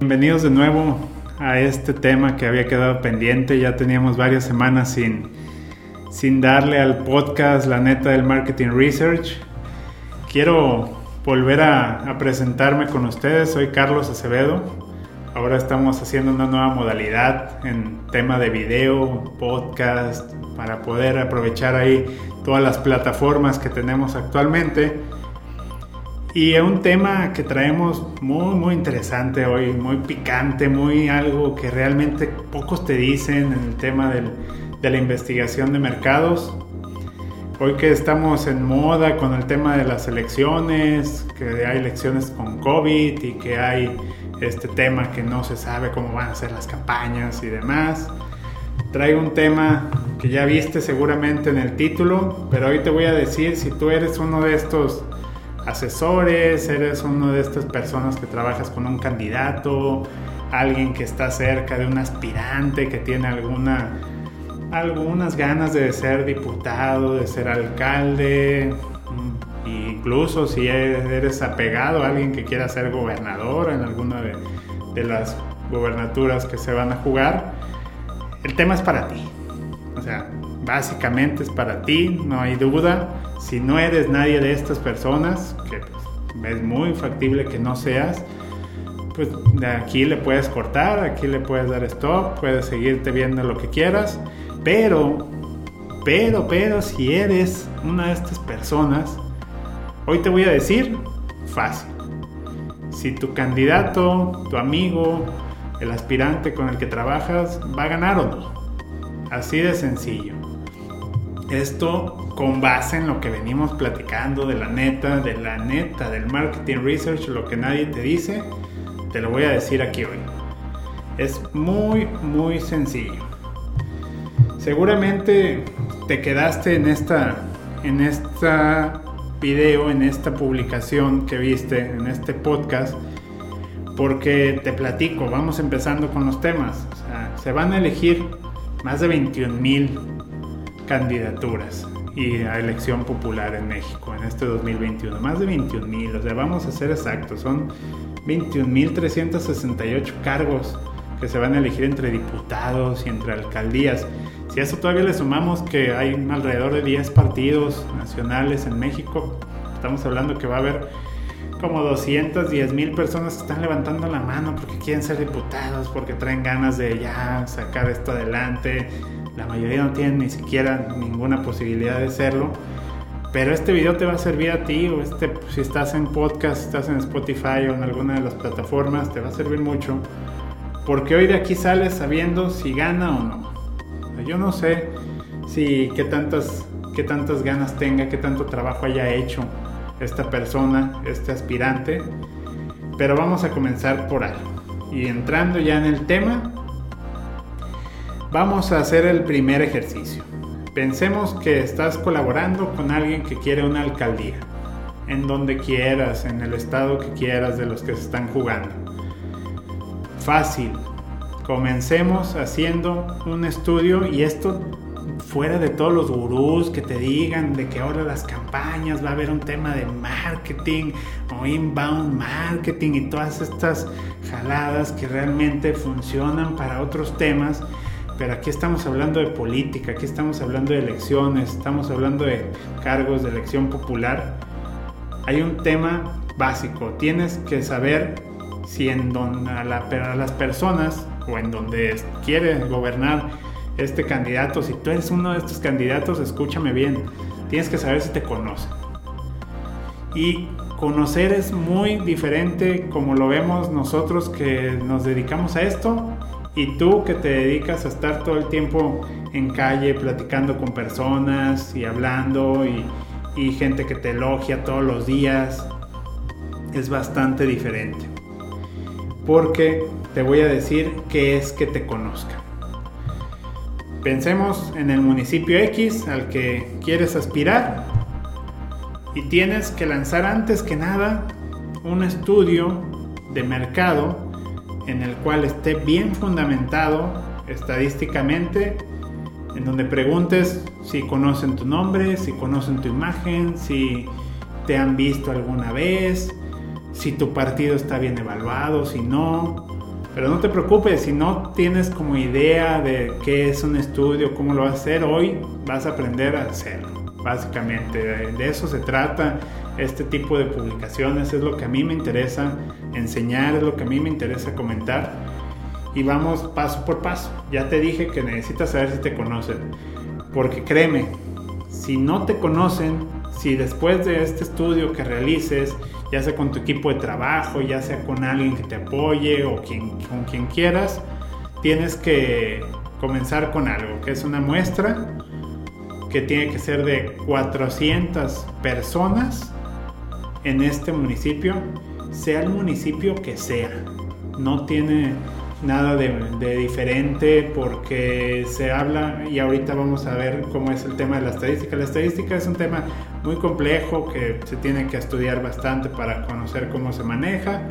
Bienvenidos de nuevo a este tema que había quedado pendiente. Ya teníamos varias semanas sin, sin darle al podcast La neta del Marketing Research. Quiero volver a, a presentarme con ustedes. Soy Carlos Acevedo. Ahora estamos haciendo una nueva modalidad en tema de video, podcast, para poder aprovechar ahí todas las plataformas que tenemos actualmente. Y es un tema que traemos muy, muy interesante hoy, muy picante, muy algo que realmente pocos te dicen en el tema del, de la investigación de mercados. Hoy que estamos en moda con el tema de las elecciones, que hay elecciones con COVID y que hay este tema que no se sabe cómo van a ser las campañas y demás. Traigo un tema que ya viste seguramente en el título, pero hoy te voy a decir si tú eres uno de estos asesores, eres una de estas personas que trabajas con un candidato, alguien que está cerca de un aspirante que tiene alguna algunas ganas de ser diputado, de ser alcalde, incluso si eres apegado a alguien que quiera ser gobernador en alguna de, de las gobernaturas que se van a jugar, el tema es para ti. O sea, básicamente es para ti, no hay duda. Si no eres nadie de estas personas, que es muy factible que no seas, pues de aquí le puedes cortar, aquí le puedes dar stop, puedes seguirte viendo lo que quieras, pero, pero, pero si eres una de estas personas, hoy te voy a decir fácil. Si tu candidato, tu amigo, el aspirante con el que trabajas va a ganar o no. Así de sencillo. Esto con base en lo que venimos platicando de la neta, de la neta, del marketing research, lo que nadie te dice, te lo voy a decir aquí hoy. Es muy, muy sencillo. Seguramente te quedaste en esta, en esta video, en esta publicación que viste, en este podcast, porque te platico, vamos empezando con los temas. Se van a elegir más de 21 mil candidaturas y a elección popular en México en este 2021. Más de 21 mil, o sea, vamos a ser exactos, son 21.368 cargos que se van a elegir entre diputados y entre alcaldías. Si a eso todavía le sumamos que hay alrededor de 10 partidos nacionales en México, estamos hablando que va a haber como 210 mil personas que están levantando la mano porque quieren ser diputados, porque traen ganas de ya sacar esto adelante, la mayoría no tienen ni siquiera ninguna posibilidad de serlo. Pero este video te va a servir a ti, o este, si estás en podcast, estás en Spotify o en alguna de las plataformas, te va a servir mucho. Porque hoy de aquí sales sabiendo si gana o no. Yo no sé si qué tantas, qué tantas ganas tenga, qué tanto trabajo haya hecho esta persona, este aspirante. Pero vamos a comenzar por algo. Y entrando ya en el tema, Vamos a hacer el primer ejercicio. Pensemos que estás colaborando con alguien que quiere una alcaldía, en donde quieras, en el estado que quieras de los que se están jugando. Fácil. Comencemos haciendo un estudio y esto fuera de todos los gurús que te digan de que ahora las campañas va a haber un tema de marketing o inbound marketing y todas estas jaladas que realmente funcionan para otros temas pero aquí estamos hablando de política, aquí estamos hablando de elecciones, estamos hablando de cargos de elección popular. Hay un tema básico, tienes que saber si en donde a, las personas o en donde quiere gobernar este candidato, si tú eres uno de estos candidatos, escúchame bien, tienes que saber si te conocen. Y conocer es muy diferente como lo vemos nosotros que nos dedicamos a esto y tú que te dedicas a estar todo el tiempo en calle platicando con personas y hablando y, gente que te elogia todos los días, es bastante diferente. Porque te voy a decir qué es que te conozca. Pensemos en el municipio X al que quieres aspirar y tienes que lanzar antes que nada un estudio de mercado en el cual esté bien fundamentado estadísticamente, en donde preguntes si conocen tu nombre, si conocen tu imagen, si te han visto alguna vez, si tu partido está bien evaluado, si no, Pero no te preocupes, si no tienes como idea de qué es un estudio, cómo lo vas a hacer, hoy vas a aprender a hacerlo. Básicamente, de eso se trata este tipo de publicaciones, es lo que a mí me interesa enseñar, es lo que a mí me interesa comentar. Y vamos paso por paso. Ya te dije que necesitas saber si te conocen. Porque créeme, si no te conocen, si después de este estudio que realices, ya sea con tu equipo de trabajo, ya sea con alguien que te apoye o quien, con quien quieras, tienes que comenzar con algo, que es una muestra que tiene que ser de 400 personas en este municipio, sea el municipio que sea. No tiene nada de, diferente porque se habla y ahorita vamos a ver cómo es el tema de la estadística. La estadística es un tema muy complejo que se tiene que estudiar bastante para conocer cómo se maneja,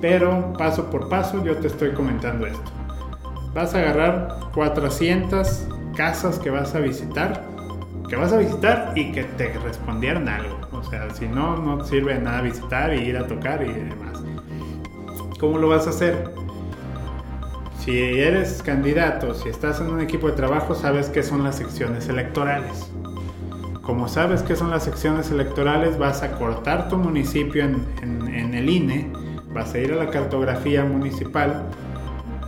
pero paso por paso yo te estoy comentando esto. Vas a agarrar 400 casas que vas a visitar, que vas a visitar y que te respondieran algo. O sea, si no, no sirve de nada visitar y ir a tocar y demás. ¿Cómo lo vas a hacer? Si eres candidato, si estás en un equipo de trabajo, sabes qué son las secciones electorales. Como sabes qué son las secciones electorales, vas a cortar tu municipio en, el INE, vas a ir a la cartografía municipal,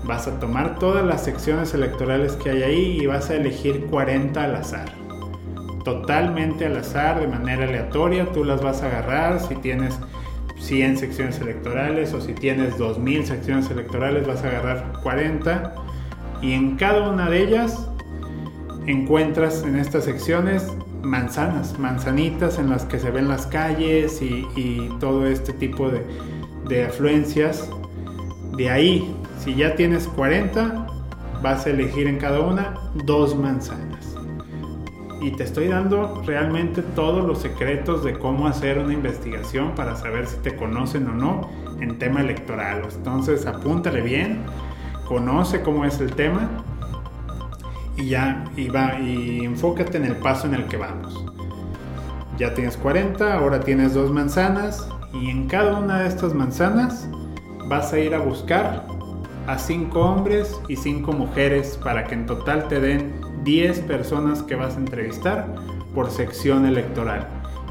vas a tomar todas las secciones electorales que hay ahí y vas a elegir 40 al azar. Totalmente al azar, de manera aleatoria, tú las vas a agarrar. Si tienes 100 secciones electorales o si tienes 2000 secciones electorales vas a agarrar 40 y en cada una de ellas encuentras en estas secciones manzanas, manzanitas en las que se ven las calles y, todo este tipo de, de afluencias. De ahí, si ya tienes 40, vas a elegir en cada una dos manzanas y te estoy dando realmente todos los secretos de cómo hacer una investigación para saber si te conocen o no en tema electoral. Entonces apúntale bien, conoce cómo es el tema y ya y va y enfócate en el paso en el que vamos. Ya tienes 40, ahora tienes dos manzanas y en cada una de estas manzanas vas a ir a buscar a cinco hombres y cinco mujeres para que en total te den 10 personas que vas a entrevistar por sección electoral.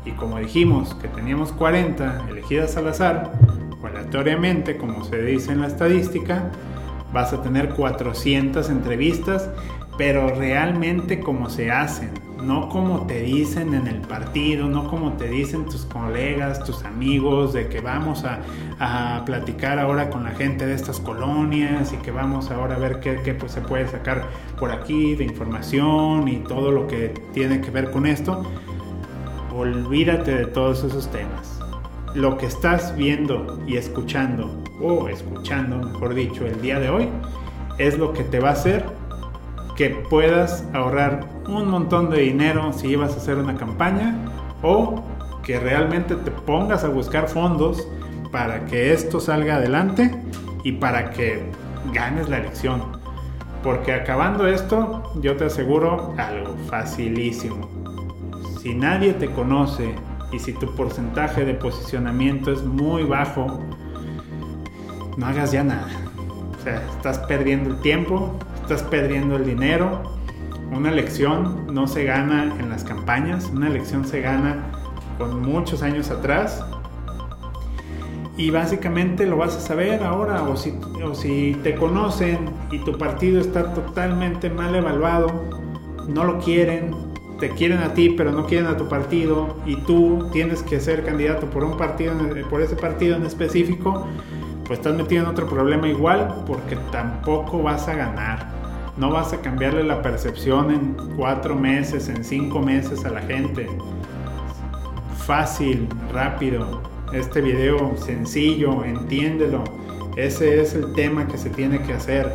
Y como dijimos que teníamos 40 elegidas al azar, aleatoriamente, como se dice en la estadística, vas a tener 400 entrevistas, pero realmente como se hacen, no como te dicen en el partido, no como te dicen tus colegas, tus amigos, de que vamos a, platicar ahora con la gente de estas colonias y que vamos ahora a ver qué, pues, se puede sacar por aquí de información y todo lo que tiene que ver con esto. Olvídate de todos esos temas. Lo que estás viendo y escuchando, o escuchando, mejor dicho, el día de hoy, es lo que te va a hacer que puedas ahorrar un montón de dinero si ibas a hacer una campaña o que realmente te pongas a buscar fondos para que esto salga adelante y para que ganes la elección. Porque acabando esto, yo te aseguro algo facilísimo. Si nadie te conoce y si tu porcentaje de posicionamiento es muy bajo, no hagas ya nada. O sea, estás perdiendo el tiempo, estás perdiendo el dinero. Una elección no se gana en las campañas, una elección se gana con muchos años atrás. Y básicamente lo vas a saber ahora, o si, o si te conocen y tu partido está totalmente mal evaluado, no lo quieren, te quieren a ti pero no quieren a tu partido y tú tienes que ser candidato por un partido por ese partido en específico pues estás metido en otro problema igual porque tampoco vas a ganar no vas a cambiarle la percepción en cuatro meses, en cinco meses a la gente. Fácil, rápido. Este video sencillo, entiéndelo. Ese es el tema que se tiene que hacer.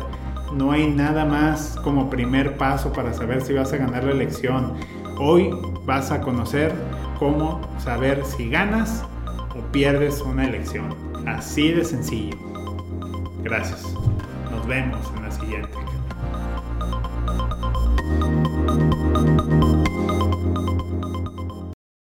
No hay nada más como primer paso para saber si vas a ganar la elección. Hoy vas a conocer cómo saber si ganas o pierdes una elección. Así de sencillo. Gracias. Nos vemos en la siguiente.